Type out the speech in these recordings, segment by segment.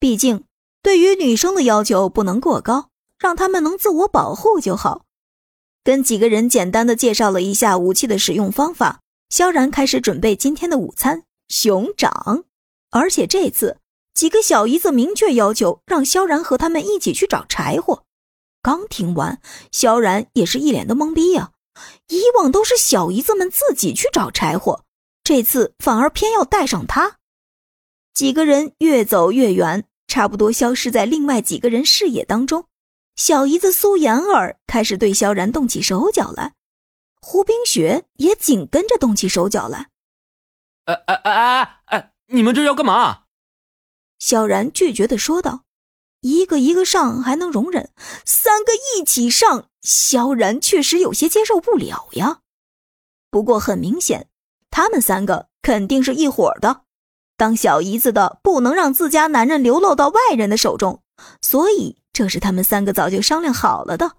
毕竟，对于女生的要求不能过高，让她们能自我保护就好。跟几个人简单的介绍了一下武器的使用方法，萧然开始准备今天的午餐——熊掌。而且这次，几个小姨子明确要求让萧然和他们一起去找柴火。刚听完，萧然也是一脸的懵逼呀。以往都是小姨子们自己去找柴火，这次反而偏要带上他。几个人越走越远，差不多消失在另外几个人视野当中。小姨子苏妍儿开始对萧然动起手脚来，胡冰雪也紧跟着动起手脚来。哎哎哎哎哎，你们这要干嘛？萧然拒绝的说道：“一个一个上还能容忍，三个一起上，萧然确实有些接受不了呀。不过很明显，他们三个肯定是一伙的。当小姨子的不能让自家男人流落到外人的手中，所以。”这是他们三个早就商量好了的，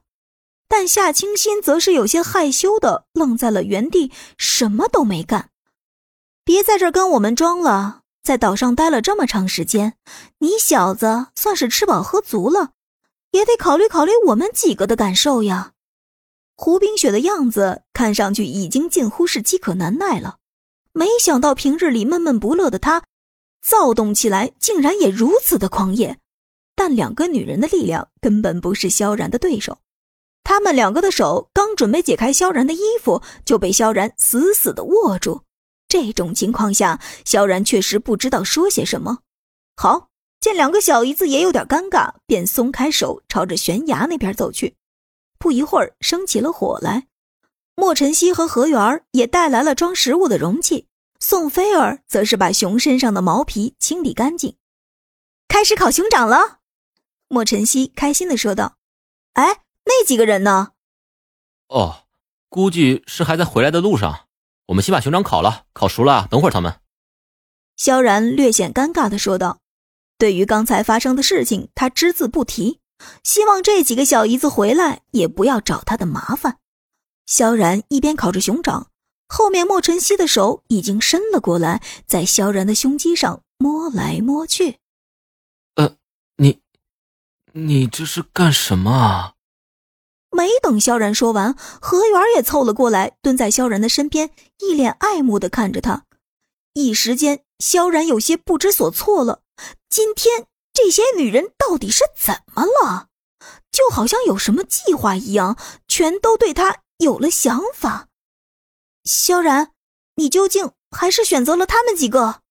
但夏清新则是有些害羞的愣在了原地，什么都没干。别在这跟我们装了，在岛上待了这么长时间，你小子算是吃饱喝足了，也得考虑考虑我们几个的感受呀。胡冰雪的样子看上去已经近乎是饥渴难耐了，没想到平日里闷闷不乐的他，躁动起来竟然也如此的狂野。但两个女人的力量根本不是萧然的对手，他们两个的手刚准备解开萧然的衣服，就被萧然死死的握住。这种情况下，萧然确实不知道说些什么。好，见两个小姨子也有点尴尬，便松开手，朝着悬崖那边走去。不一会儿，升起了火来。莫晨曦和何媛也带来了装食物的容器，宋菲儿则是把熊身上的毛皮清理干净，开始烤熊掌了。莫晨曦开心的说道：“哎，那几个人呢？哦，估计是还在回来的路上。我们先把熊掌烤了，烤熟了，等会儿他们。”萧然略显尴尬的说道：“对于刚才发生的事情，他只字不提，希望这几个小姨子回来也不要找他的麻烦。”萧然一边烤着熊掌，后面莫晨曦的手已经伸了过来，在萧然的胸肌上摸来摸去。呃你你这是干什么啊？没等萧然说完，何源也凑了过来，蹲在萧然的身边，一脸爱慕的看着他。一时间，萧然有些不知所措了。今天这些女人到底是怎么了？就好像有什么计划一样，全都对他有了想法。萧然，你究竟还是选择了他们几个？